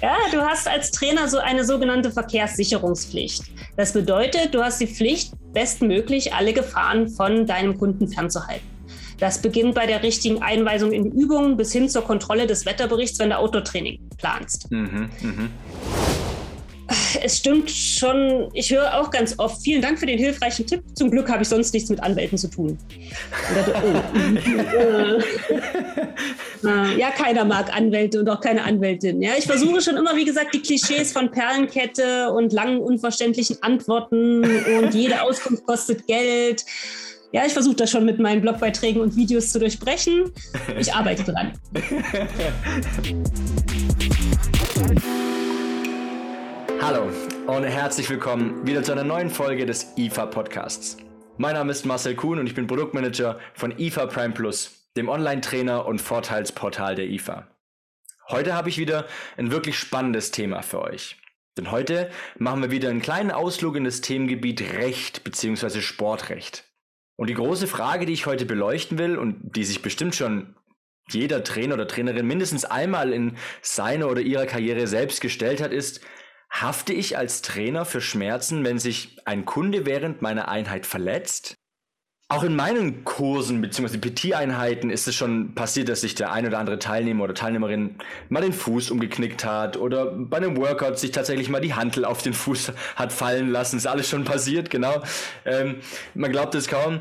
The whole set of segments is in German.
Ja, du hast als Trainer so eine sogenannte Verkehrssicherungspflicht. Das bedeutet, du hast die Pflicht, bestmöglich alle Gefahren von deinem Kunden fernzuhalten. Das beginnt bei der richtigen Einweisung in Übungen bis hin zur Kontrolle des Wetterberichts, wenn du Autotraining planst. Mhm, mh es stimmt schon, ich höre auch ganz oft, vielen Dank für den hilfreichen Tipp. Zum Glück habe ich sonst nichts mit Anwälten zu tun. Dachte, oh. Äh, ja, keiner mag Anwälte und auch keine Anwältin. Ja, ich versuche schon immer, wie gesagt, die Klischees von Perlenkette und langen, unverständlichen Antworten und jede Auskunft kostet Geld. Ja, ich versuche das schon mit meinen Blogbeiträgen und Videos zu durchbrechen. Ich arbeite dran. Hallo und herzlich willkommen wieder zu einer neuen Folge des IFA Podcasts. Mein Name ist Marcel Kuhn und ich bin Produktmanager von IFA Prime Plus, dem Online-Trainer und Vorteilsportal der IFA. Heute habe ich wieder ein wirklich spannendes Thema für euch. Denn heute machen wir wieder einen kleinen Ausflug in das Themengebiet Recht bzw. Sportrecht. Und die große Frage, die ich heute beleuchten will und die sich bestimmt schon jeder Trainer oder Trainerin mindestens einmal in seiner oder ihrer Karriere selbst gestellt hat, ist, Hafte ich als Trainer für Schmerzen, wenn sich ein Kunde während meiner Einheit verletzt? Auch in meinen Kursen bzw. PT-Einheiten ist es schon passiert, dass sich der ein oder andere Teilnehmer oder Teilnehmerin mal den Fuß umgeknickt hat oder bei einem Workout sich tatsächlich mal die Hantel auf den Fuß hat fallen lassen. Ist alles schon passiert, genau. Ähm, man glaubt es kaum.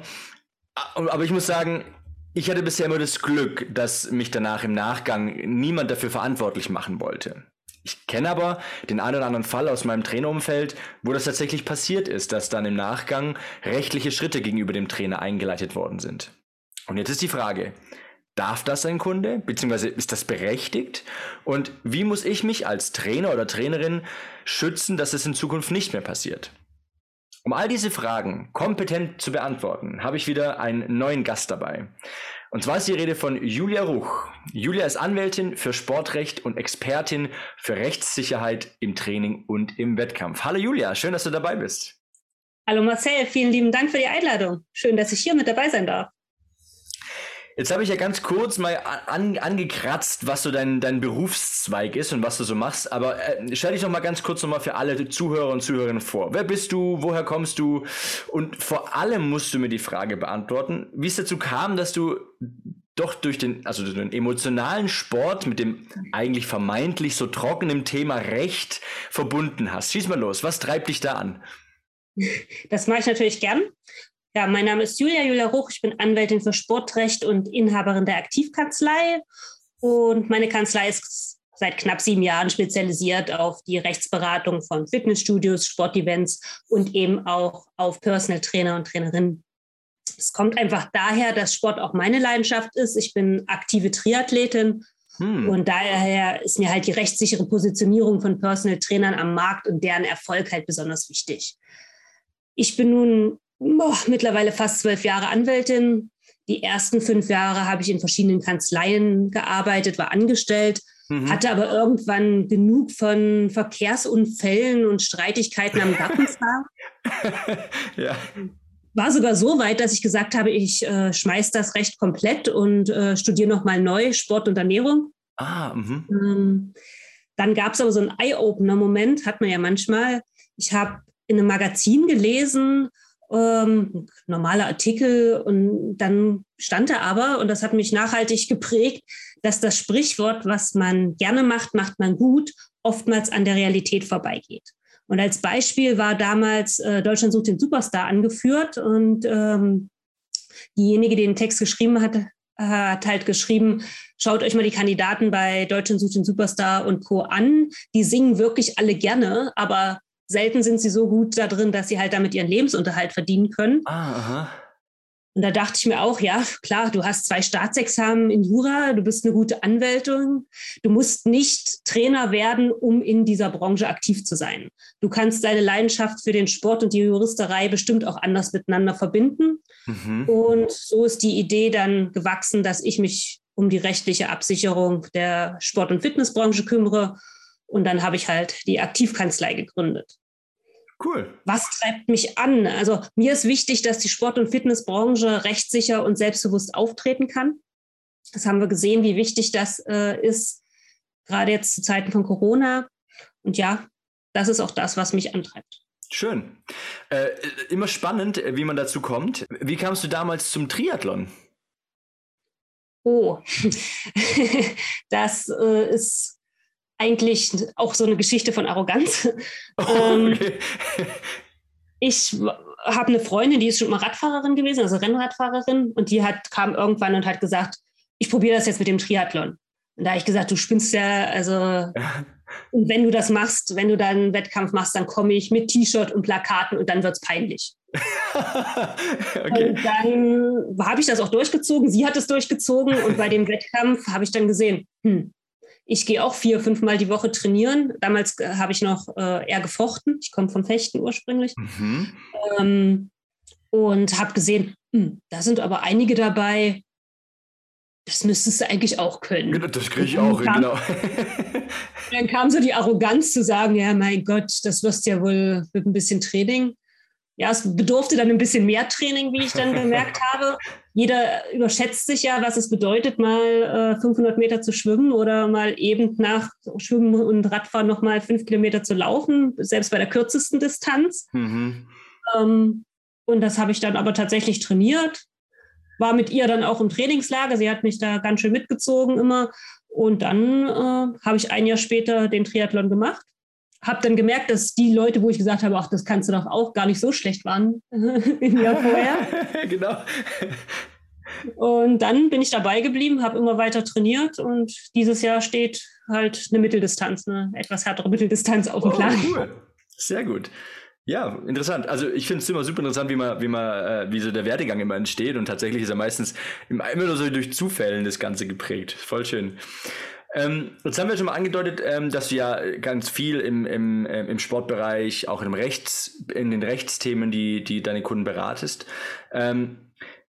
Aber ich muss sagen, ich hatte bisher immer das Glück, dass mich danach im Nachgang niemand dafür verantwortlich machen wollte. Ich kenne aber den einen oder anderen Fall aus meinem Trainerumfeld, wo das tatsächlich passiert ist, dass dann im Nachgang rechtliche Schritte gegenüber dem Trainer eingeleitet worden sind. Und jetzt ist die Frage, darf das ein Kunde, beziehungsweise ist das berechtigt? Und wie muss ich mich als Trainer oder Trainerin schützen, dass es in Zukunft nicht mehr passiert? Um all diese Fragen kompetent zu beantworten, habe ich wieder einen neuen Gast dabei. Und zwar ist die Rede von Julia Ruch. Julia ist Anwältin für Sportrecht und Expertin für Rechtssicherheit im Training und im Wettkampf. Hallo Julia, schön, dass du dabei bist. Hallo Marcel, vielen lieben Dank für die Einladung. Schön, dass ich hier mit dabei sein darf. Jetzt habe ich ja ganz kurz mal an, angekratzt, was so dein, dein Berufszweig ist und was du so machst. Aber äh, stell dich doch mal ganz kurz nochmal für alle Zuhörer und Zuhörerinnen vor. Wer bist du? Woher kommst du? Und vor allem musst du mir die Frage beantworten, wie es dazu kam, dass du doch durch den, also durch den emotionalen Sport mit dem eigentlich vermeintlich so trockenen Thema Recht verbunden hast. Schieß mal los. Was treibt dich da an? Das mache ich natürlich gern. Ja, mein Name ist Julia Julia Ruch. Ich bin Anwältin für Sportrecht und Inhaberin der Aktivkanzlei. Und meine Kanzlei ist seit knapp sieben Jahren spezialisiert auf die Rechtsberatung von Fitnessstudios, Sportevents und eben auch auf Personal Trainer und Trainerinnen. Es kommt einfach daher, dass Sport auch meine Leidenschaft ist. Ich bin aktive Triathletin hm. und daher ist mir halt die rechtssichere Positionierung von Personal Trainern am Markt und deren Erfolg halt besonders wichtig. Ich bin nun boah, mittlerweile fast zwölf Jahre Anwältin. Die ersten fünf Jahre habe ich in verschiedenen Kanzleien gearbeitet, war angestellt, mhm. hatte aber irgendwann genug von Verkehrsunfällen und Streitigkeiten am Gartenzaun. ja. War sogar so weit, dass ich gesagt habe, ich äh, schmeiß das Recht komplett und äh, studiere nochmal neu Sport und Ernährung. Ah, mhm. ähm, dann gab es aber so einen Eye-Opener-Moment, hat man ja manchmal. Ich habe in einem Magazin gelesen, ähm, normaler Artikel und dann stand da aber, und das hat mich nachhaltig geprägt, dass das Sprichwort, was man gerne macht, macht man gut, oftmals an der Realität vorbeigeht. Und als Beispiel war damals äh, Deutschland sucht den Superstar angeführt und ähm, diejenige, die den Text geschrieben hat, hat halt geschrieben, schaut euch mal die Kandidaten bei Deutschland sucht den Superstar und Co. an. Die singen wirklich alle gerne, aber selten sind sie so gut da drin, dass sie halt damit ihren Lebensunterhalt verdienen können. Ah, aha. Und da dachte ich mir auch, ja, klar, du hast zwei Staatsexamen in Jura, du bist eine gute Anwältin. Du musst nicht Trainer werden, um in dieser Branche aktiv zu sein. Du kannst deine Leidenschaft für den Sport und die Juristerei bestimmt auch anders miteinander verbinden. Mhm. Und so ist die Idee dann gewachsen, dass ich mich um die rechtliche Absicherung der Sport- und Fitnessbranche kümmere. Und dann habe ich halt die Aktivkanzlei gegründet. Cool. Was treibt mich an? Also mir ist wichtig, dass die Sport- und Fitnessbranche rechtssicher und selbstbewusst auftreten kann. Das haben wir gesehen, wie wichtig das äh, ist, gerade jetzt zu Zeiten von Corona. Und ja, das ist auch das, was mich antreibt. Schön. Äh, immer spannend, wie man dazu kommt. Wie kamst du damals zum Triathlon? Oh, das äh, ist eigentlich auch so eine Geschichte von Arroganz. Ähm, ich habe eine Freundin, die ist schon mal Radfahrerin gewesen, also Rennradfahrerin, und die hat, kam irgendwann und hat gesagt, ich probiere das jetzt mit dem Triathlon. Und da habe ich gesagt, du spinnst ja, also und wenn du das machst, wenn du dann einen Wettkampf machst, dann komme ich mit T-Shirt und Plakaten und dann wird es peinlich. okay. Und dann habe ich das auch durchgezogen. Sie hat es durchgezogen und bei dem Wettkampf habe ich dann gesehen, hm, ich gehe auch vier, fünf Mal die Woche trainieren. Damals äh, habe ich noch äh, eher gefochten. Ich komme vom Fechten ursprünglich. Mhm. Ähm, und habe gesehen, hm, da sind aber einige dabei, das müsstest du eigentlich auch können. Das kriege ich auch, kam, genau. dann kam so die Arroganz zu sagen, ja, mein Gott, das wirst ja wohl mit ein bisschen Training. Ja, es bedurfte dann ein bisschen mehr Training, wie ich dann gemerkt habe. Jeder überschätzt sich ja, was es bedeutet, mal äh, 500 Meter zu schwimmen oder mal eben nach Schwimmen und Radfahren nochmal fünf Kilometer zu laufen, selbst bei der kürzesten Distanz. Mhm. Ähm, und das habe ich dann aber tatsächlich trainiert, war mit ihr dann auch im Trainingslager. Sie hat mich da ganz schön mitgezogen immer. Und dann äh, habe ich ein Jahr später den Triathlon gemacht. Habe dann gemerkt, dass die Leute, wo ich gesagt habe, ach, das kannst du doch auch, gar nicht so schlecht waren im Jahr vorher. genau. Und dann bin ich dabei geblieben, habe immer weiter trainiert und dieses Jahr steht halt eine Mitteldistanz, eine etwas härtere Mitteldistanz auf dem oh, Plan. Cool. Sehr gut. Ja, interessant. Also ich finde es immer super interessant, wie man, wie man, äh, wie so der Werdegang immer entsteht und tatsächlich ist er meistens immer nur so durch Zufällen das Ganze geprägt. Voll schön. Ähm, jetzt haben wir schon mal angedeutet, ähm, dass du ja ganz viel im, im, äh, im Sportbereich, auch im Rechts, in den Rechtsthemen, die, die deine Kunden beratest. Ähm,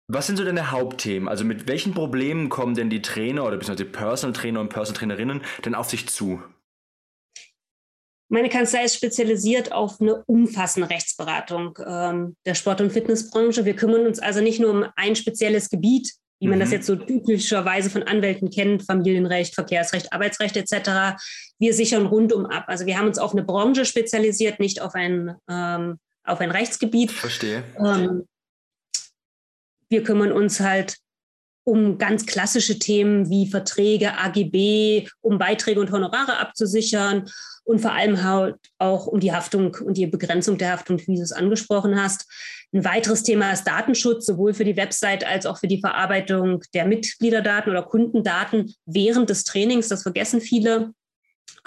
was sind so deine Hauptthemen? Also mit welchen Problemen kommen denn die Trainer oder beziehungsweise Personal Trainer und Personal Trainerinnen denn auf sich zu? Meine Kanzlei ist spezialisiert auf eine umfassende Rechtsberatung ähm, der Sport- und Fitnessbranche. Wir kümmern uns also nicht nur um ein spezielles Gebiet, wie man mhm. das jetzt so typischerweise von Anwälten kennt, Familienrecht, Verkehrsrecht, Arbeitsrecht etc. Wir sichern rundum ab. Also wir haben uns auf eine Branche spezialisiert, nicht auf ein, ähm, auf ein Rechtsgebiet. Verstehe. Ähm, wir kümmern uns halt um ganz klassische Themen wie Verträge, AGB, um Beiträge und Honorare abzusichern und vor allem halt auch um die Haftung und die Begrenzung der Haftung, wie du es angesprochen hast. Ein weiteres Thema ist Datenschutz, sowohl für die Website als auch für die Verarbeitung der Mitgliederdaten oder Kundendaten während des Trainings. Das vergessen viele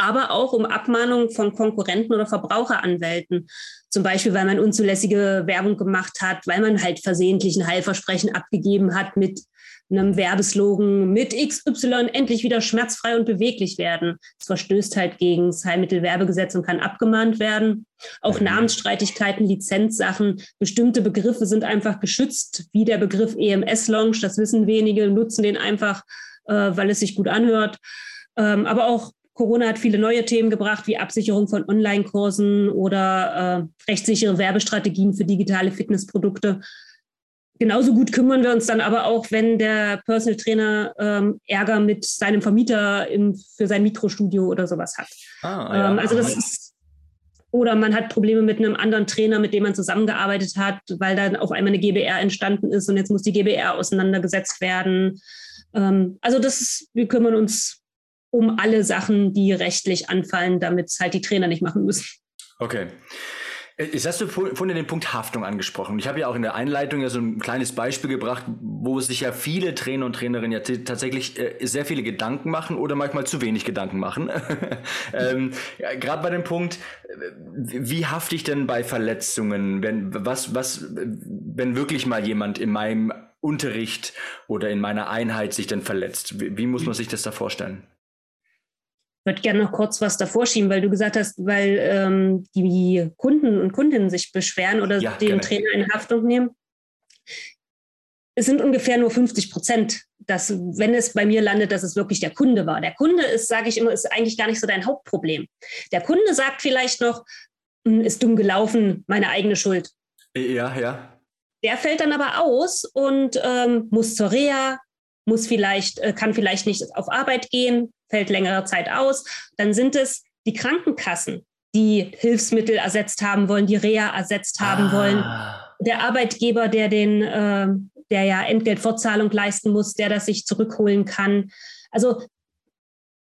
aber auch um Abmahnung von Konkurrenten oder Verbraucheranwälten. Zum Beispiel, weil man unzulässige Werbung gemacht hat, weil man halt versehentlich ein Heilversprechen abgegeben hat mit einem Werbeslogan mit XY endlich wieder schmerzfrei und beweglich werden. Das verstößt halt gegen das Heilmittelwerbegesetz und kann abgemahnt werden. Auch mhm. Namensstreitigkeiten, Lizenzsachen, bestimmte Begriffe sind einfach geschützt, wie der Begriff EMS-Launch. Das wissen wenige, nutzen den einfach, äh, weil es sich gut anhört. Ähm, aber auch Corona hat viele neue Themen gebracht, wie Absicherung von Online-Kursen oder äh, rechtssichere Werbestrategien für digitale Fitnessprodukte. Genauso gut kümmern wir uns dann aber auch, wenn der Personal Trainer ähm, Ärger mit seinem Vermieter im, für sein Mikrostudio oder sowas hat. Ah, ja. ähm, also das ist, oder man hat Probleme mit einem anderen Trainer, mit dem man zusammengearbeitet hat, weil dann auf einmal eine GBR entstanden ist und jetzt muss die GBR auseinandergesetzt werden. Ähm, also das ist, wir kümmern uns um alle Sachen, die rechtlich anfallen, damit es halt die Trainer nicht machen müssen. Okay. Jetzt hast du vorhin den Punkt Haftung angesprochen. Ich habe ja auch in der Einleitung ja so ein kleines Beispiel gebracht, wo sich ja viele Trainer und Trainerinnen ja tatsächlich äh, sehr viele Gedanken machen oder manchmal zu wenig Gedanken machen. ähm, ja, Gerade bei dem Punkt, äh, wie hafte ich denn bei Verletzungen, wenn was was wenn wirklich mal jemand in meinem Unterricht oder in meiner Einheit sich denn verletzt? Wie, wie muss man sich das da vorstellen? Würde gerne noch kurz was davor schieben, weil du gesagt hast, weil ähm, die Kunden und Kundinnen sich beschweren oder ja, den gerne. Trainer in Haftung nehmen. Es sind ungefähr nur 50 Prozent, dass, wenn es bei mir landet, dass es wirklich der Kunde war. Der Kunde ist, sage ich immer, ist eigentlich gar nicht so dein Hauptproblem. Der Kunde sagt vielleicht noch, hm, ist dumm gelaufen, meine eigene Schuld. Ja, ja. Der fällt dann aber aus und ähm, muss zur Reha, muss vielleicht, äh, kann vielleicht nicht auf Arbeit gehen, fällt längere Zeit aus. Dann sind es die Krankenkassen, die Hilfsmittel ersetzt haben wollen, die Reha ersetzt haben ah. wollen. Der Arbeitgeber, der den, äh, der ja Entgeltfortzahlung leisten muss, der das sich zurückholen kann. Also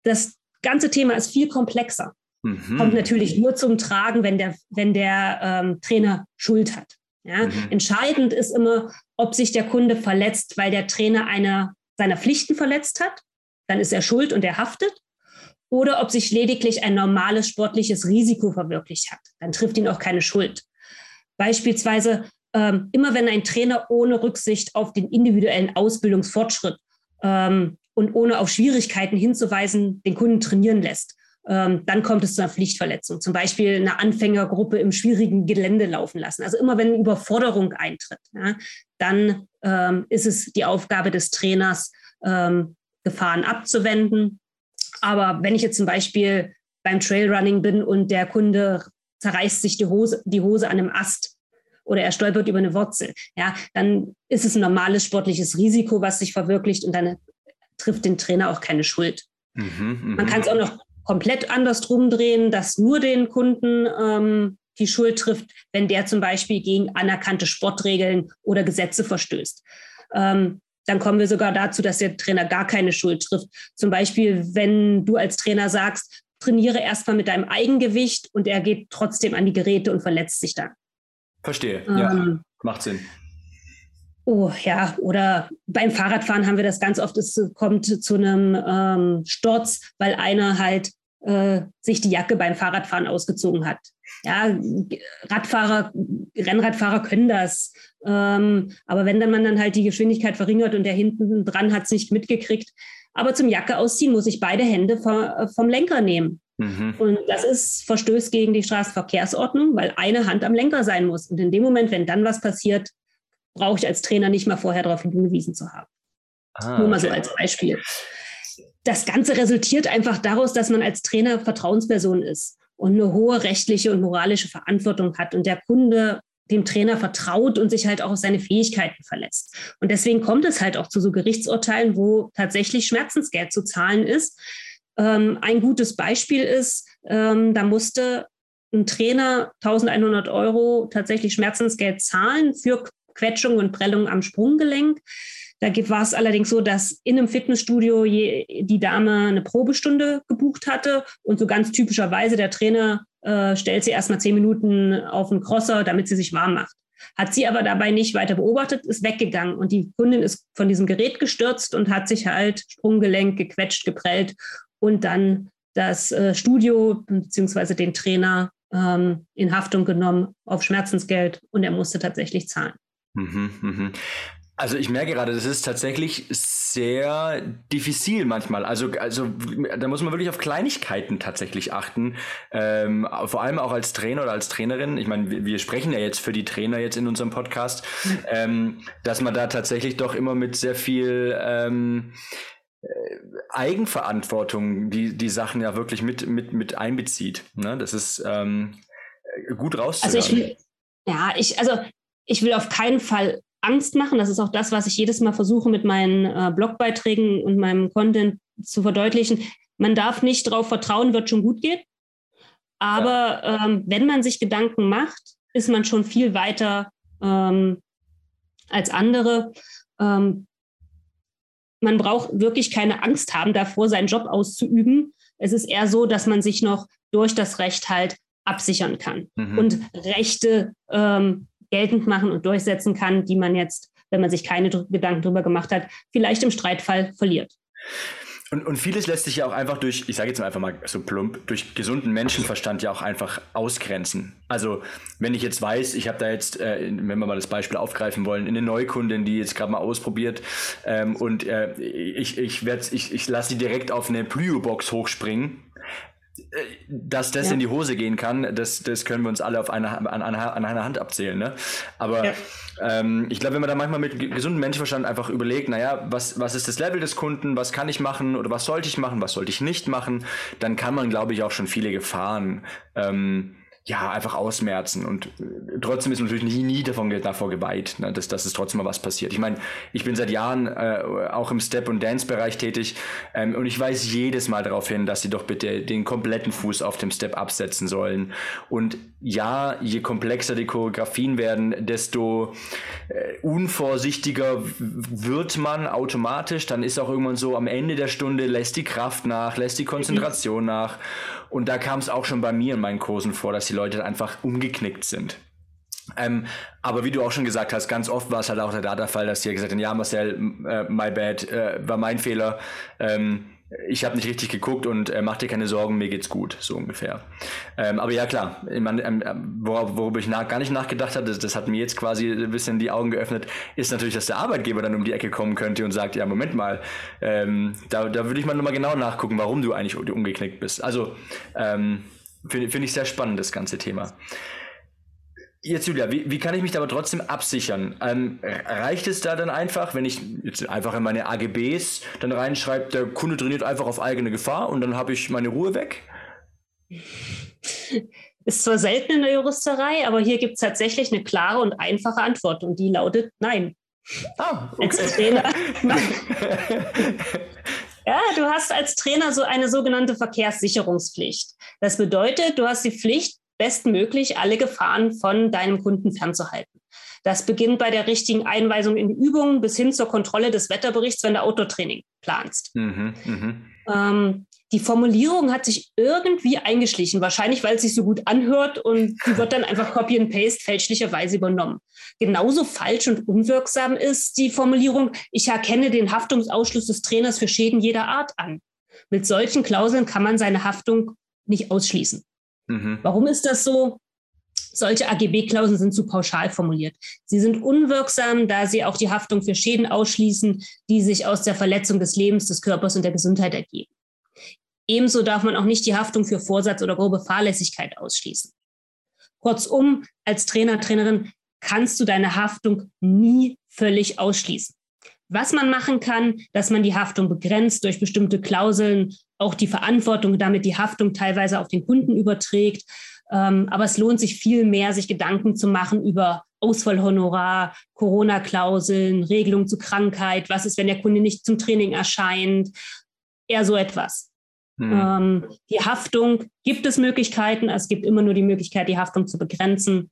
das ganze Thema ist viel komplexer. Mhm. Kommt natürlich nur zum Tragen, wenn der, wenn der ähm, Trainer Schuld hat. Ja? Mhm. Entscheidend ist immer, ob sich der Kunde verletzt, weil der Trainer eine seiner Pflichten verletzt hat. Dann ist er schuld und er haftet. Oder ob sich lediglich ein normales sportliches Risiko verwirklicht hat. Dann trifft ihn auch keine Schuld. Beispielsweise ähm, immer wenn ein Trainer ohne Rücksicht auf den individuellen Ausbildungsfortschritt ähm, und ohne auf Schwierigkeiten hinzuweisen den Kunden trainieren lässt, ähm, dann kommt es zu einer Pflichtverletzung. Zum Beispiel eine Anfängergruppe im schwierigen Gelände laufen lassen. Also immer wenn Überforderung eintritt, ja, dann ähm, ist es die Aufgabe des Trainers, ähm, Gefahren abzuwenden. Aber wenn ich jetzt zum Beispiel beim Trailrunning bin und der Kunde zerreißt sich die Hose, die Hose an einem Ast oder er stolpert über eine Wurzel, ja, dann ist es ein normales sportliches Risiko, was sich verwirklicht und dann trifft den Trainer auch keine Schuld. Mhm, Man kann es auch noch komplett andersrum drehen, dass nur den Kunden ähm, die Schuld trifft, wenn der zum Beispiel gegen anerkannte Sportregeln oder Gesetze verstößt. Ähm, dann kommen wir sogar dazu, dass der Trainer gar keine Schuld trifft. Zum Beispiel, wenn du als Trainer sagst, trainiere erstmal mit deinem Eigengewicht und er geht trotzdem an die Geräte und verletzt sich dann. Verstehe, ähm, ja, macht Sinn. Oh ja, oder beim Fahrradfahren haben wir das ganz oft, es kommt zu einem ähm, Sturz, weil einer halt äh, sich die Jacke beim Fahrradfahren ausgezogen hat. Ja, Radfahrer, Rennradfahrer können das. Ähm, aber wenn dann man dann halt die Geschwindigkeit verringert und der hinten dran hat es nicht mitgekriegt. Aber zum Jacke ausziehen muss ich beide Hände vom, vom Lenker nehmen. Mhm. Und das ist Verstöß gegen die Straßenverkehrsordnung, weil eine Hand am Lenker sein muss. Und in dem Moment, wenn dann was passiert, brauche ich als Trainer nicht mal vorher darauf hingewiesen zu haben. Ah, Nur mal okay. so als Beispiel. Das Ganze resultiert einfach daraus, dass man als Trainer Vertrauensperson ist und eine hohe rechtliche und moralische Verantwortung hat und der Kunde dem Trainer vertraut und sich halt auch auf seine Fähigkeiten verlässt. Und deswegen kommt es halt auch zu so Gerichtsurteilen, wo tatsächlich Schmerzensgeld zu zahlen ist. Ähm, ein gutes Beispiel ist, ähm, da musste ein Trainer 1100 Euro tatsächlich Schmerzensgeld zahlen für Quetschung und Prellung am Sprunggelenk. Da war es allerdings so, dass in einem Fitnessstudio die Dame eine Probestunde gebucht hatte und so ganz typischerweise der Trainer äh, stellt sie erstmal zehn Minuten auf den Crosser, damit sie sich warm macht. Hat sie aber dabei nicht weiter beobachtet, ist weggegangen und die Kundin ist von diesem Gerät gestürzt und hat sich halt Sprunggelenk gequetscht, geprellt und dann das äh, Studio bzw. den Trainer ähm, in Haftung genommen auf Schmerzensgeld und er musste tatsächlich zahlen. Mhm, mhm. Also ich merke gerade, das ist tatsächlich sehr diffizil manchmal. Also, also da muss man wirklich auf Kleinigkeiten tatsächlich achten. Ähm, vor allem auch als Trainer oder als Trainerin. Ich meine, wir, wir sprechen ja jetzt für die Trainer jetzt in unserem Podcast, ähm, dass man da tatsächlich doch immer mit sehr viel ähm, äh, Eigenverantwortung die, die Sachen ja wirklich mit, mit, mit einbezieht. Ne? Das ist ähm, gut rauszuhören. Also ich, ja, ich, also ich will auf keinen Fall Angst machen. Das ist auch das, was ich jedes Mal versuche mit meinen äh, Blogbeiträgen und meinem Content zu verdeutlichen. Man darf nicht darauf vertrauen, wird schon gut gehen. Aber ja. ähm, wenn man sich Gedanken macht, ist man schon viel weiter ähm, als andere. Ähm, man braucht wirklich keine Angst haben davor, seinen Job auszuüben. Es ist eher so, dass man sich noch durch das Recht halt absichern kann mhm. und Rechte ähm, geltend machen und durchsetzen kann, die man jetzt, wenn man sich keine Gedanken darüber gemacht hat, vielleicht im Streitfall verliert. Und, und vieles lässt sich ja auch einfach durch, ich sage jetzt einfach mal so plump, durch gesunden Menschenverstand ja auch einfach ausgrenzen. Also wenn ich jetzt weiß, ich habe da jetzt, äh, wenn wir mal das Beispiel aufgreifen wollen, eine Neukundin, die jetzt gerade mal ausprobiert ähm, und äh, ich, ich, ich, ich lasse sie direkt auf eine Plyo-Box hochspringen, dass das ja. in die Hose gehen kann, das, das können wir uns alle auf eine, an, an, an einer Hand abzählen. Ne? Aber ja. ähm, ich glaube, wenn man da manchmal mit gesundem Menschenverstand einfach überlegt, naja, was, was ist das Level des Kunden, was kann ich machen oder was sollte ich machen, was sollte ich nicht machen, dann kann man, glaube ich, auch schon viele Gefahren ähm, ja, einfach ausmerzen. Und äh, trotzdem ist man natürlich nie, nie davon, davor geweiht, ne, dass, dass es trotzdem mal was passiert. Ich meine, ich bin seit Jahren äh, auch im Step- und Dance-Bereich tätig ähm, und ich weise jedes Mal darauf hin, dass sie doch bitte den kompletten Fuß auf dem Step absetzen sollen. Und ja, je komplexer die Choreografien werden, desto äh, unvorsichtiger wird man automatisch. Dann ist auch irgendwann so, am Ende der Stunde lässt die Kraft nach, lässt die Konzentration nach. Und da kam es auch schon bei mir in meinen Kursen vor, dass die Leute einfach umgeknickt sind. Ähm, aber wie du auch schon gesagt hast, ganz oft war es halt auch der Data-Fall, dass die gesagt haben, ja Marcel, äh, my bad, äh, war mein Fehler. Ähm, ich habe nicht richtig geguckt und äh, mach dir keine Sorgen, mir geht's gut, so ungefähr. Ähm, aber ja klar, ich mein, ähm, wor worüber ich gar nicht nachgedacht hatte, das, das, hat mir jetzt quasi ein bisschen die Augen geöffnet, ist natürlich, dass der Arbeitgeber dann um die Ecke kommen könnte und sagt, ja Moment mal, ähm, da, da würde ich mal nochmal genau nachgucken, warum du eigentlich umgeknickt bist. Also ähm, finde find ich sehr spannend, das ganze Thema. Jetzt, Julia, wie, wie kann ich mich da aber trotzdem absichern? Ähm, reicht es da dann einfach, wenn ich jetzt einfach in meine AGBs dann reinschreibe, der Kunde trainiert einfach auf eigene Gefahr und dann habe ich meine Ruhe weg? Ist zwar selten in der Juristerei, aber hier gibt es tatsächlich eine klare und einfache Antwort und die lautet Nein. Ah, okay. Als Trainer, nein. Ja, du hast als Trainer so eine sogenannte Verkehrssicherungspflicht. Das bedeutet, du hast die Pflicht, bestmöglich alle Gefahren von deinem Kunden fernzuhalten. Das beginnt bei der richtigen Einweisung in Übungen bis hin zur Kontrolle des Wetterberichts, wenn du Autotraining planst. Mhm, mh. ähm, die Formulierung hat sich irgendwie eingeschlichen, wahrscheinlich weil es sich so gut anhört und die wird dann einfach Copy and Paste fälschlicherweise übernommen. Genauso falsch und unwirksam ist die Formulierung, ich erkenne den Haftungsausschluss des Trainers für Schäden jeder Art an. Mit solchen Klauseln kann man seine Haftung nicht ausschließen. Mhm. Warum ist das so? Solche AGB-Klauseln sind zu pauschal formuliert. Sie sind unwirksam, da sie auch die Haftung für Schäden ausschließen, die sich aus der Verletzung des Lebens, des Körpers und der Gesundheit ergeben. Ebenso darf man auch nicht die Haftung für Vorsatz oder grobe Fahrlässigkeit ausschließen. Kurzum, als Trainer, Trainerin kannst du deine Haftung nie völlig ausschließen. Was man machen kann, dass man die Haftung begrenzt durch bestimmte Klauseln, auch die Verantwortung, damit die Haftung teilweise auf den Kunden überträgt. Ähm, aber es lohnt sich viel mehr, sich Gedanken zu machen über Ausfallhonorar, Corona-Klauseln, Regelung zu Krankheit, was ist, wenn der Kunde nicht zum Training erscheint, eher so etwas. Hm. Ähm, die Haftung gibt es Möglichkeiten, es gibt immer nur die Möglichkeit, die Haftung zu begrenzen,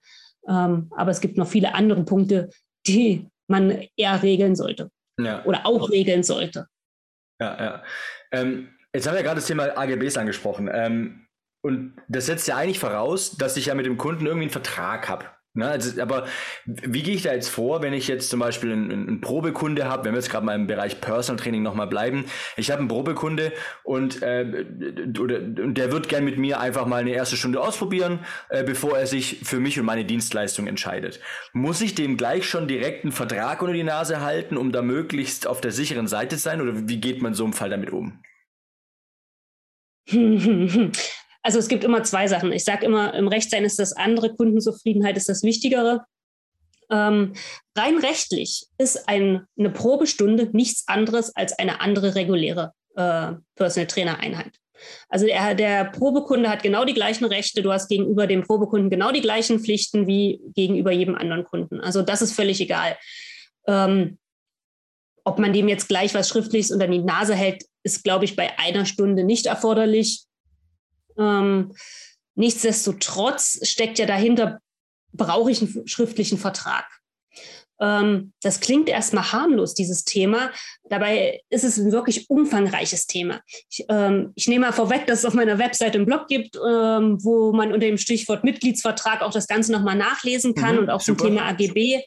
ähm, aber es gibt noch viele andere Punkte, die man eher regeln sollte ja. oder auch regeln sollte. Ja, ja. Ähm, Jetzt haben wir gerade das Thema AGBs angesprochen. Ähm, und das setzt ja eigentlich voraus, dass ich ja mit dem Kunden irgendwie einen Vertrag habe. Ne? Also, aber wie gehe ich da jetzt vor, wenn ich jetzt zum Beispiel einen, einen Probekunde habe, wenn wir jetzt gerade mal im Bereich Personal Training nochmal bleiben, ich habe einen Probekunde und, äh, oder, und der wird gern mit mir einfach mal eine erste Stunde ausprobieren, äh, bevor er sich für mich und meine Dienstleistung entscheidet. Muss ich dem gleich schon direkt einen Vertrag unter die Nase halten, um da möglichst auf der sicheren Seite zu sein oder wie geht man so einem Fall damit um? Also es gibt immer zwei Sachen. Ich sage immer, im Rechtsein ist das andere, Kundenzufriedenheit ist das Wichtigere. Ähm, rein rechtlich ist ein, eine Probestunde nichts anderes als eine andere reguläre äh, Personal Trainer Einheit. Also der, der, Probekunde hat genau die gleichen Rechte, du hast gegenüber dem Probekunden genau die gleichen Pflichten wie gegenüber jedem anderen Kunden. Also das ist völlig egal. Ähm, ob man dem jetzt gleich was Schriftliches unter die Nase hält, ist, glaube ich, bei einer Stunde nicht erforderlich. Ähm, nichtsdestotrotz steckt ja dahinter, brauche ich einen schriftlichen Vertrag. Ähm, das klingt erstmal harmlos, dieses Thema. Dabei ist es ein wirklich umfangreiches Thema. Ich, ähm, ich nehme mal vorweg, dass es auf meiner Webseite einen Blog gibt, ähm, wo man unter dem Stichwort Mitgliedsvertrag auch das Ganze nochmal nachlesen kann mhm, und auch super. zum Thema AGB.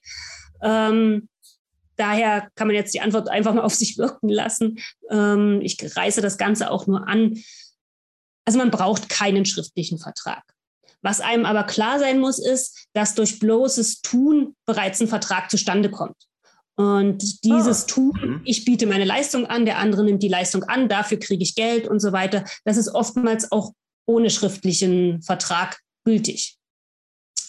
Daher kann man jetzt die Antwort einfach mal auf sich wirken lassen. Ähm, ich reiße das Ganze auch nur an. Also man braucht keinen schriftlichen Vertrag. Was einem aber klar sein muss, ist, dass durch bloßes Tun bereits ein Vertrag zustande kommt. Und dieses ah. Tun, mhm. ich biete meine Leistung an, der andere nimmt die Leistung an, dafür kriege ich Geld und so weiter, das ist oftmals auch ohne schriftlichen Vertrag gültig.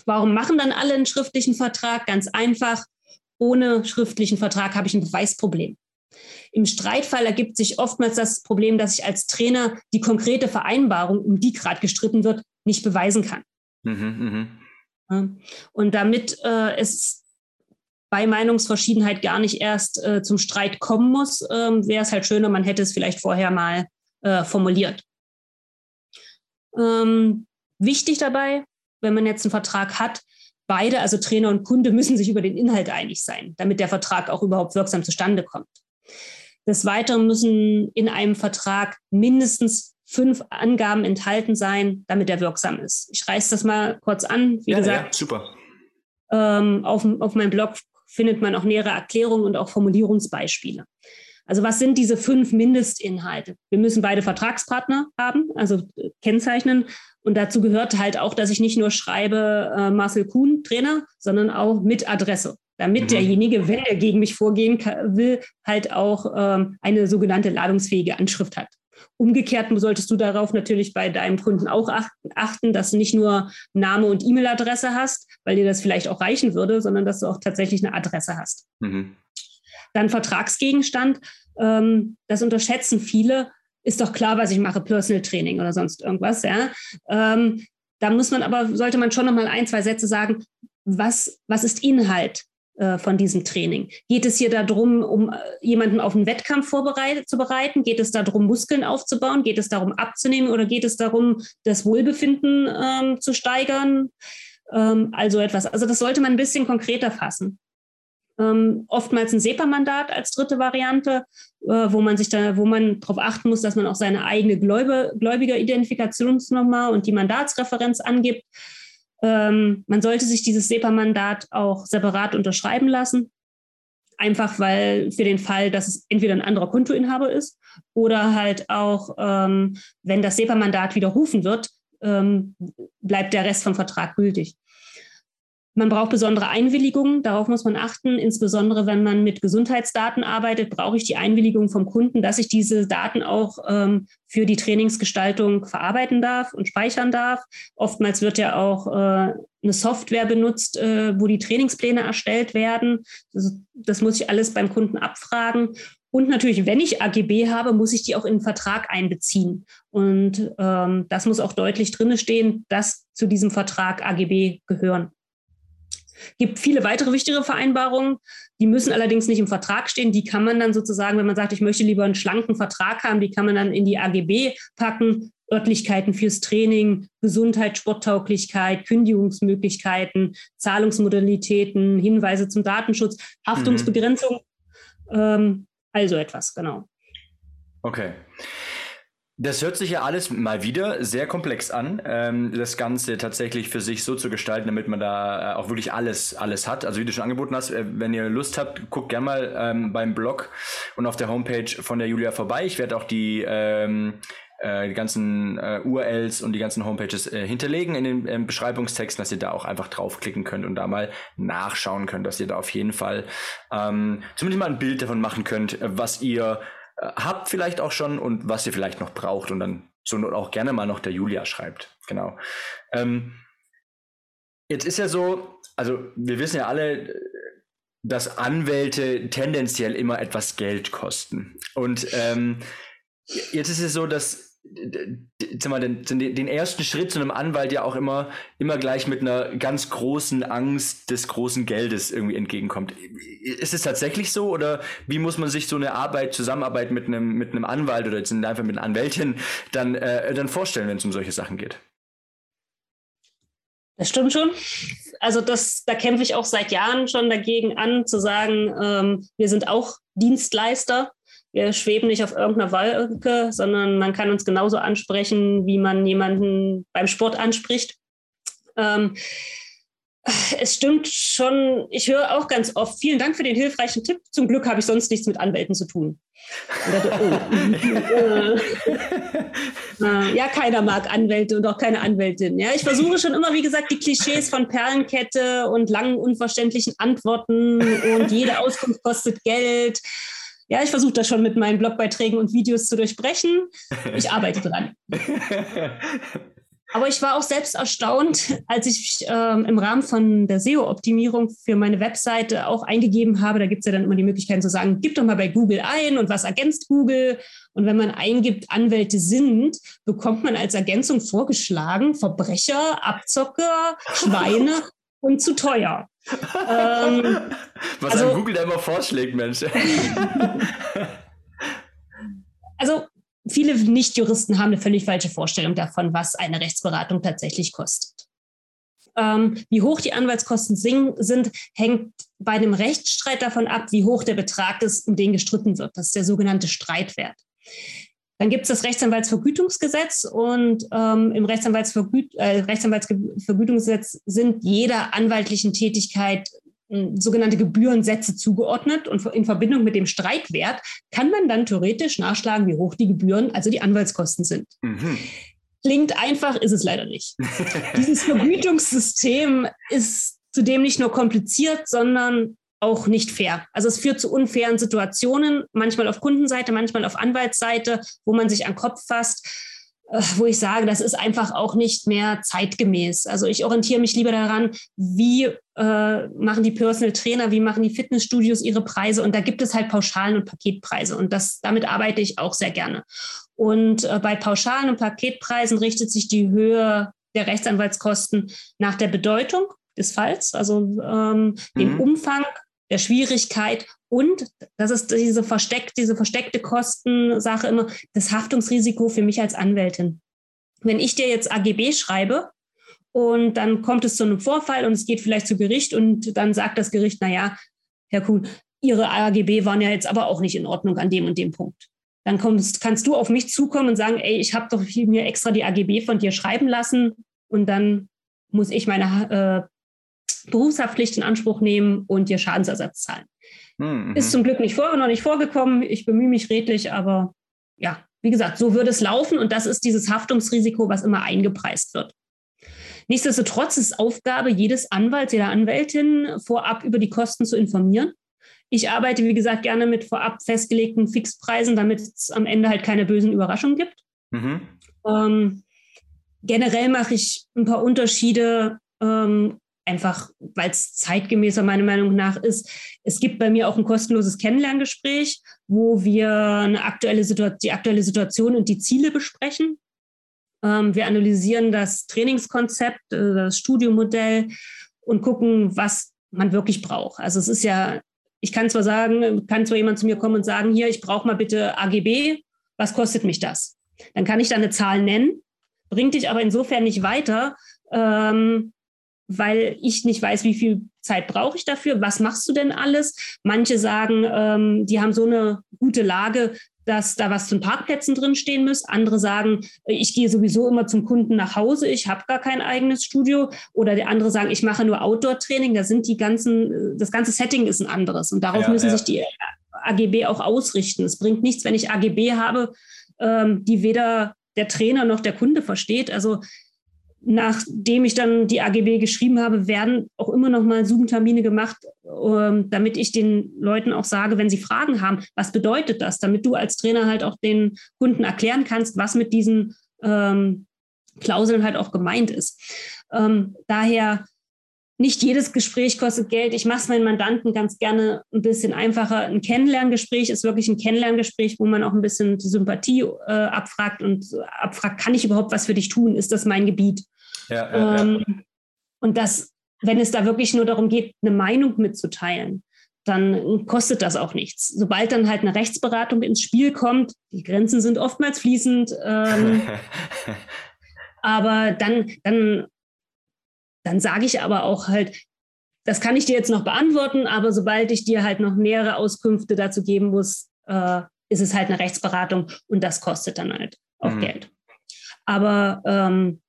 Warum machen dann alle einen schriftlichen Vertrag? Ganz einfach, ohne schriftlichen Vertrag habe ich ein Beweisproblem. Im Streitfall ergibt sich oftmals das Problem, dass ich als Trainer die konkrete Vereinbarung, um die gerade gestritten wird, nicht beweisen kann. Mhm, mh. Und damit äh, es bei Meinungsverschiedenheit gar nicht erst äh, zum Streit kommen muss, ähm, wäre es halt schöner, man hätte es vielleicht vorher mal äh, formuliert. Ähm, wichtig dabei, wenn man jetzt einen Vertrag hat, beide, also Trainer und Kunde, müssen sich über den Inhalt einig sein, damit der Vertrag auch überhaupt wirksam zustande kommt. Des Weiteren müssen in einem Vertrag mindestens fünf Angaben enthalten sein, damit er wirksam ist. Ich reiße das mal kurz an. Wie ja, gesagt, ja, super. Ähm, auf, auf meinem Blog findet man auch nähere Erklärungen und auch Formulierungsbeispiele. Also was sind diese fünf Mindestinhalte? Wir müssen beide Vertragspartner haben, also äh, kennzeichnen. Und dazu gehört halt auch, dass ich nicht nur schreibe äh, Marcel Kuhn, Trainer, sondern auch mit Adresse, damit mhm. derjenige, wenn er gegen mich vorgehen kann, will, halt auch ähm, eine sogenannte ladungsfähige Anschrift hat. Umgekehrt solltest du darauf natürlich bei deinem Kunden auch achten, dass du nicht nur Name und E-Mail-Adresse hast, weil dir das vielleicht auch reichen würde, sondern dass du auch tatsächlich eine Adresse hast. Mhm. Dann Vertragsgegenstand. Ähm, das unterschätzen viele. Ist doch klar, was ich mache, Personal Training oder sonst irgendwas. Ja? Ähm, da muss man aber, sollte man schon noch mal ein, zwei Sätze sagen, was, was ist Inhalt äh, von diesem Training? Geht es hier darum, um äh, jemanden auf einen Wettkampf vorzubereiten? Geht es darum, Muskeln aufzubauen? Geht es darum, abzunehmen? Oder geht es darum, das Wohlbefinden ähm, zu steigern? Ähm, also etwas. Also das sollte man ein bisschen konkreter fassen. Ähm, oftmals ein SEPA-Mandat als dritte Variante, äh, wo man sich da, wo man darauf achten muss, dass man auch seine eigene Gläube, Gläubiger-Identifikationsnummer und die Mandatsreferenz angibt. Ähm, man sollte sich dieses SEPA-Mandat auch separat unterschreiben lassen. Einfach weil für den Fall, dass es entweder ein anderer Kontoinhaber ist oder halt auch, ähm, wenn das SEPA-Mandat widerrufen wird, ähm, bleibt der Rest vom Vertrag gültig. Man braucht besondere Einwilligungen, darauf muss man achten. Insbesondere wenn man mit Gesundheitsdaten arbeitet, brauche ich die Einwilligung vom Kunden, dass ich diese Daten auch ähm, für die Trainingsgestaltung verarbeiten darf und speichern darf. Oftmals wird ja auch äh, eine Software benutzt, äh, wo die Trainingspläne erstellt werden. Das, das muss ich alles beim Kunden abfragen. Und natürlich, wenn ich AGB habe, muss ich die auch in den Vertrag einbeziehen. Und ähm, das muss auch deutlich drinne stehen, dass zu diesem Vertrag AGB gehören gibt viele weitere wichtige Vereinbarungen. Die müssen allerdings nicht im Vertrag stehen. Die kann man dann sozusagen, wenn man sagt, ich möchte lieber einen schlanken Vertrag haben, die kann man dann in die AGB packen. Örtlichkeiten fürs Training, Gesundheit, Sporttauglichkeit, Kündigungsmöglichkeiten, Zahlungsmodalitäten, Hinweise zum Datenschutz, Haftungsbegrenzung, mhm. ähm, also etwas, genau. Okay. Das hört sich ja alles mal wieder sehr komplex an, ähm, das Ganze tatsächlich für sich so zu gestalten, damit man da äh, auch wirklich alles, alles hat. Also wie du schon angeboten hast, äh, wenn ihr Lust habt, guckt gerne mal ähm, beim Blog und auf der Homepage von der Julia vorbei. Ich werde auch die, ähm, äh, die ganzen äh, URLs und die ganzen Homepages äh, hinterlegen in den ähm, Beschreibungstexten, dass ihr da auch einfach draufklicken könnt und da mal nachschauen könnt, dass ihr da auf jeden Fall ähm, zumindest mal ein Bild davon machen könnt, was ihr habt vielleicht auch schon und was ihr vielleicht noch braucht und dann so auch gerne mal noch der Julia schreibt. Genau. Ähm, jetzt ist ja so, also wir wissen ja alle, dass Anwälte tendenziell immer etwas Geld kosten. Und ähm, jetzt ist es so, dass den, ersten Schritt zu einem Anwalt ja auch immer, immer gleich mit einer ganz großen Angst des großen Geldes irgendwie entgegenkommt. Ist es tatsächlich so oder wie muss man sich so eine Arbeit, Zusammenarbeit mit einem, mit einem Anwalt oder jetzt einfach mit einer Anwältin dann, äh, dann vorstellen, wenn es um solche Sachen geht? Das stimmt schon. Also das, da kämpfe ich auch seit Jahren schon dagegen an, zu sagen, ähm, wir sind auch Dienstleister wir schweben nicht auf irgendeiner Wolke, sondern man kann uns genauso ansprechen, wie man jemanden beim Sport anspricht. Ähm, es stimmt schon, ich höre auch ganz oft, vielen Dank für den hilfreichen Tipp. Zum Glück habe ich sonst nichts mit Anwälten zu tun. Dachte, oh, äh, äh, ja, keiner mag Anwälte und auch keine Anwältin. Ja, ich versuche schon immer, wie gesagt, die Klischees von Perlenkette und langen, unverständlichen Antworten und jede Auskunft kostet Geld ja, ich versuche das schon mit meinen Blogbeiträgen und Videos zu durchbrechen. Ich arbeite dran. Aber ich war auch selbst erstaunt, als ich ähm, im Rahmen von der SEO-Optimierung für meine Webseite auch eingegeben habe. Da gibt es ja dann immer die Möglichkeit zu sagen, gib doch mal bei Google ein und was ergänzt Google. Und wenn man eingibt, Anwälte sind, bekommt man als Ergänzung vorgeschlagen, Verbrecher, Abzocker, Schweine und zu teuer. Ähm, was also, einem Google da immer vorschlägt, Mensch. also viele Nichtjuristen haben eine völlig falsche Vorstellung davon, was eine Rechtsberatung tatsächlich kostet. Ähm, wie hoch die Anwaltskosten sind, hängt bei einem Rechtsstreit davon ab, wie hoch der Betrag ist, um den gestritten wird. Das ist der sogenannte Streitwert. Dann gibt es das Rechtsanwaltsvergütungsgesetz und ähm, im Rechtsanwaltsvergüt äh, Rechtsanwaltsvergütungsgesetz sind jeder anwaltlichen Tätigkeit sogenannte Gebührensätze zugeordnet und in Verbindung mit dem Streitwert kann man dann theoretisch nachschlagen, wie hoch die Gebühren, also die Anwaltskosten sind. Mhm. Klingt einfach, ist es leider nicht. Dieses Vergütungssystem ist zudem nicht nur kompliziert, sondern auch nicht fair. Also es führt zu unfairen Situationen, manchmal auf Kundenseite, manchmal auf Anwaltsseite, wo man sich an den Kopf fasst äh, wo ich sage, das ist einfach auch nicht mehr zeitgemäß. Also ich orientiere mich lieber daran, wie äh, machen die Personal Trainer, wie machen die Fitnessstudios ihre Preise und da gibt es halt Pauschalen und Paketpreise und das, damit arbeite ich auch sehr gerne. Und äh, bei Pauschalen und Paketpreisen richtet sich die Höhe der Rechtsanwaltskosten nach der Bedeutung des Falls, also ähm, dem mhm. Umfang der Schwierigkeit und das ist diese versteckt, diese versteckte Kostensache immer, das Haftungsrisiko für mich als Anwältin. Wenn ich dir jetzt AGB schreibe und dann kommt es zu einem Vorfall und es geht vielleicht zu Gericht und dann sagt das Gericht, naja, Herr Kuhn, Ihre AGB waren ja jetzt aber auch nicht in Ordnung an dem und dem Punkt. Dann kommst, kannst du auf mich zukommen und sagen, ey, ich habe doch mir extra die AGB von dir schreiben lassen und dann muss ich meine äh, Berufshaftpflicht in Anspruch nehmen und dir Schadensersatz zahlen. Mhm. Ist zum Glück nicht vor, noch nicht vorgekommen. Ich bemühe mich redlich, aber ja, wie gesagt, so würde es laufen und das ist dieses Haftungsrisiko, was immer eingepreist wird. Nichtsdestotrotz ist Aufgabe jedes Anwalts, jeder Anwältin, vorab über die Kosten zu informieren. Ich arbeite, wie gesagt, gerne mit vorab festgelegten Fixpreisen, damit es am Ende halt keine bösen Überraschungen gibt. Mhm. Ähm, generell mache ich ein paar Unterschiede ähm, einfach, weil es zeitgemäßer meiner Meinung nach ist. Es gibt bei mir auch ein kostenloses Kennenlerngespräch, wo wir eine aktuelle die aktuelle Situation und die Ziele besprechen. Ähm, wir analysieren das Trainingskonzept, äh, das Studiomodell und gucken, was man wirklich braucht. Also es ist ja, ich kann zwar sagen, kann zwar jemand zu mir kommen und sagen, hier, ich brauche mal bitte AGB, was kostet mich das? Dann kann ich da eine Zahl nennen, bringt dich aber insofern nicht weiter, ähm, weil ich nicht weiß, wie viel Zeit brauche ich dafür, was machst du denn alles? Manche sagen, ähm, die haben so eine gute Lage, dass da was zum Parkplätzen drin stehen muss. Andere sagen, ich gehe sowieso immer zum Kunden nach Hause, ich habe gar kein eigenes Studio. Oder der andere sagen, ich mache nur Outdoor-Training. Da sind die ganzen, das ganze Setting ist ein anderes. Und darauf ja, müssen ja. sich die AGB auch ausrichten. Es bringt nichts, wenn ich AGB habe, ähm, die weder der Trainer noch der Kunde versteht. Also nachdem ich dann die AGB geschrieben habe, werden auch immer noch mal Zoom-Termine gemacht, ähm, damit ich den Leuten auch sage, wenn sie Fragen haben, was bedeutet das, damit du als Trainer halt auch den Kunden erklären kannst, was mit diesen ähm, Klauseln halt auch gemeint ist. Ähm, daher nicht jedes Gespräch kostet Geld. Ich mache es meinen Mandanten ganz gerne ein bisschen einfacher. Ein Kennenlerngespräch ist wirklich ein Kennenlerngespräch, wo man auch ein bisschen Sympathie äh, abfragt und abfragt, kann ich überhaupt was für dich tun? Ist das mein Gebiet? Ja, ja, ähm, ja. Und das, wenn es da wirklich nur darum geht, eine Meinung mitzuteilen, dann kostet das auch nichts. Sobald dann halt eine Rechtsberatung ins Spiel kommt, die Grenzen sind oftmals fließend, ähm, aber dann, dann dann sage ich aber auch halt, das kann ich dir jetzt noch beantworten, aber sobald ich dir halt noch nähere Auskünfte dazu geben muss, äh, ist es halt eine Rechtsberatung und das kostet dann halt auch mhm. Geld. Aber ähm,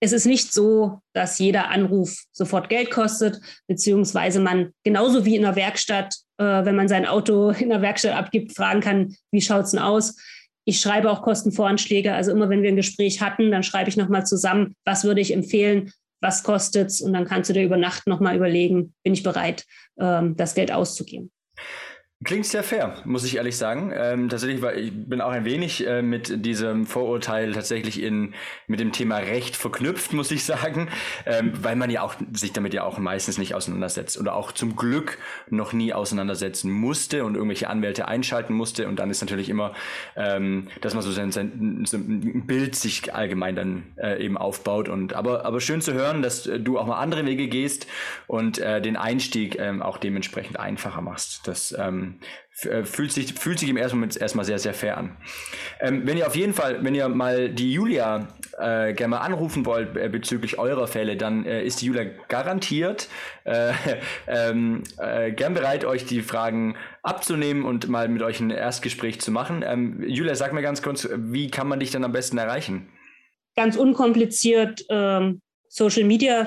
es ist nicht so, dass jeder Anruf sofort Geld kostet, beziehungsweise man genauso wie in der Werkstatt, äh, wenn man sein Auto in der Werkstatt abgibt, fragen kann, wie schaut es denn aus? Ich schreibe auch Kostenvoranschläge. Also immer wenn wir ein Gespräch hatten, dann schreibe ich nochmal zusammen, was würde ich empfehlen, was kostet es und dann kannst du dir über Nacht nochmal überlegen, bin ich bereit, ähm, das Geld auszugeben. Klingt sehr fair, muss ich ehrlich sagen. Ähm, tatsächlich war ich bin auch ein wenig äh, mit diesem Vorurteil tatsächlich in mit dem Thema Recht verknüpft, muss ich sagen, ähm, weil man ja auch sich damit ja auch meistens nicht auseinandersetzt oder auch zum Glück noch nie auseinandersetzen musste und irgendwelche Anwälte einschalten musste und dann ist natürlich immer, ähm, dass man so sein, sein so ein Bild sich allgemein dann äh, eben aufbaut und aber aber schön zu hören, dass du auch mal andere Wege gehst und äh, den Einstieg ähm, auch dementsprechend einfacher machst. Das ähm, ähm, fühlt sich, fühlt sich im ersten Moment erstmal sehr, sehr fair an. Ähm, wenn ihr auf jeden Fall, wenn ihr mal die Julia äh, gerne mal anrufen wollt äh, bezüglich eurer Fälle, dann äh, ist die Julia garantiert äh, ähm, äh, gern bereit, euch die Fragen abzunehmen und mal mit euch ein Erstgespräch zu machen. Ähm, Julia, sag mir ganz kurz, wie kann man dich dann am besten erreichen? Ganz unkompliziert ähm, Social Media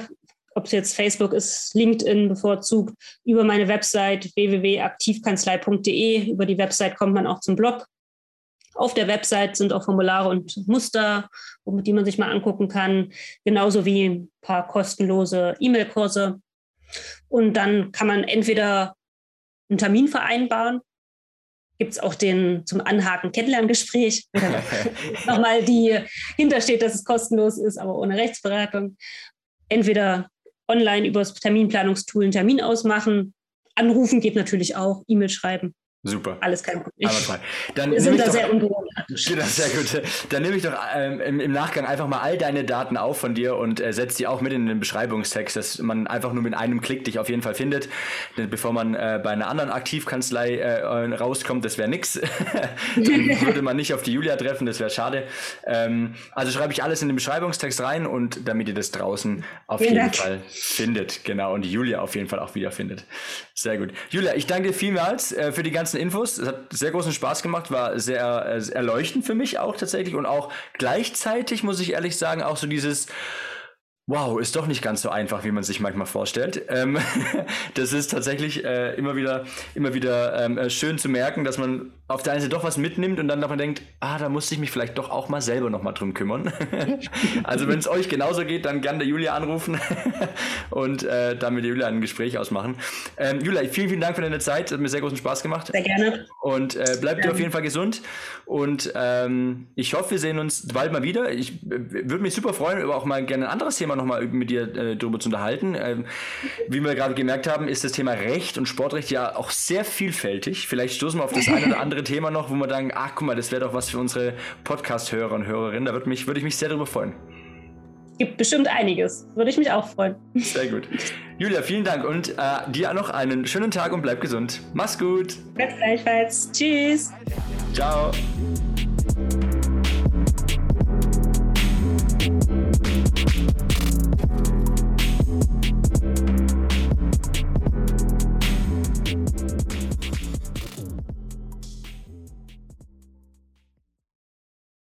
ob es jetzt Facebook ist, LinkedIn bevorzugt, über meine Website www.aktivkanzlei.de. Über die Website kommt man auch zum Blog. Auf der Website sind auch Formulare und Muster, die man sich mal angucken kann, genauso wie ein paar kostenlose E-Mail-Kurse. Und dann kann man entweder einen Termin vereinbaren, gibt es auch den zum Anhaken Kennenlerngespräch, nochmal die hintersteht, dass es kostenlos ist, aber ohne Rechtsberatung. Entweder online über das Terminplanungstool einen Termin ausmachen. Anrufen geht natürlich auch, E-Mail schreiben. Super. Alles kein Problem. Dann Wir sind da doch, sehr unbürokratisch. Genau, sehr gut. Dann nehme ich doch ähm, im, im, Nachgang einfach mal all deine Daten auf von dir und äh, setze die auch mit in den Beschreibungstext, dass man einfach nur mit einem Klick dich auf jeden Fall findet. Denn bevor man äh, bei einer anderen Aktivkanzlei äh, rauskommt, das wäre nix. Dann würde man nicht auf die Julia treffen, das wäre schade. Ähm, also schreibe ich alles in den Beschreibungstext rein und damit ihr das draußen auf Vielen jeden Dank. Fall findet. Genau, und die Julia auf jeden Fall auch wiederfindet. Sehr gut. Julia, ich danke dir vielmals äh, für die ganzen Infos. Es hat sehr großen Spaß gemacht, war sehr äh, erleuchtend für mich auch tatsächlich und auch gleichzeitig, muss ich ehrlich sagen, auch so dieses Wow, ist doch nicht ganz so einfach, wie man sich manchmal vorstellt. Ähm, das ist tatsächlich äh, immer wieder, immer wieder ähm, äh, schön zu merken, dass man auf der einen Seite doch was mitnimmt und dann davon denkt, ah, da muss ich mich vielleicht doch auch mal selber noch mal drum kümmern. also wenn es euch genauso geht, dann gerne der Julia anrufen und äh, dann mit der Julia ein Gespräch ausmachen. Ähm, Julia, vielen, vielen Dank für deine Zeit. Hat mir sehr großen Spaß gemacht. Sehr gerne. Und äh, bleibt dir auf jeden Fall gesund. Und ähm, ich hoffe, wir sehen uns bald mal wieder. Ich äh, würde mich super freuen, über auch mal gerne ein anderes Thema nochmal mit dir äh, darüber zu unterhalten. Ähm, wie wir gerade gemerkt haben, ist das Thema Recht und Sportrecht ja auch sehr vielfältig. Vielleicht stoßen wir auf das eine oder andere Thema noch, wo wir sagen, ach guck mal, das wäre doch was für unsere Podcast-Hörer und Hörerinnen. Da würde, mich, würde ich mich sehr darüber freuen. Gibt bestimmt einiges. Würde ich mich auch freuen. Sehr gut. Julia, vielen Dank und äh, dir noch einen schönen Tag und bleib gesund. Mach's gut. Bis gleichfalls. Tschüss. Ciao.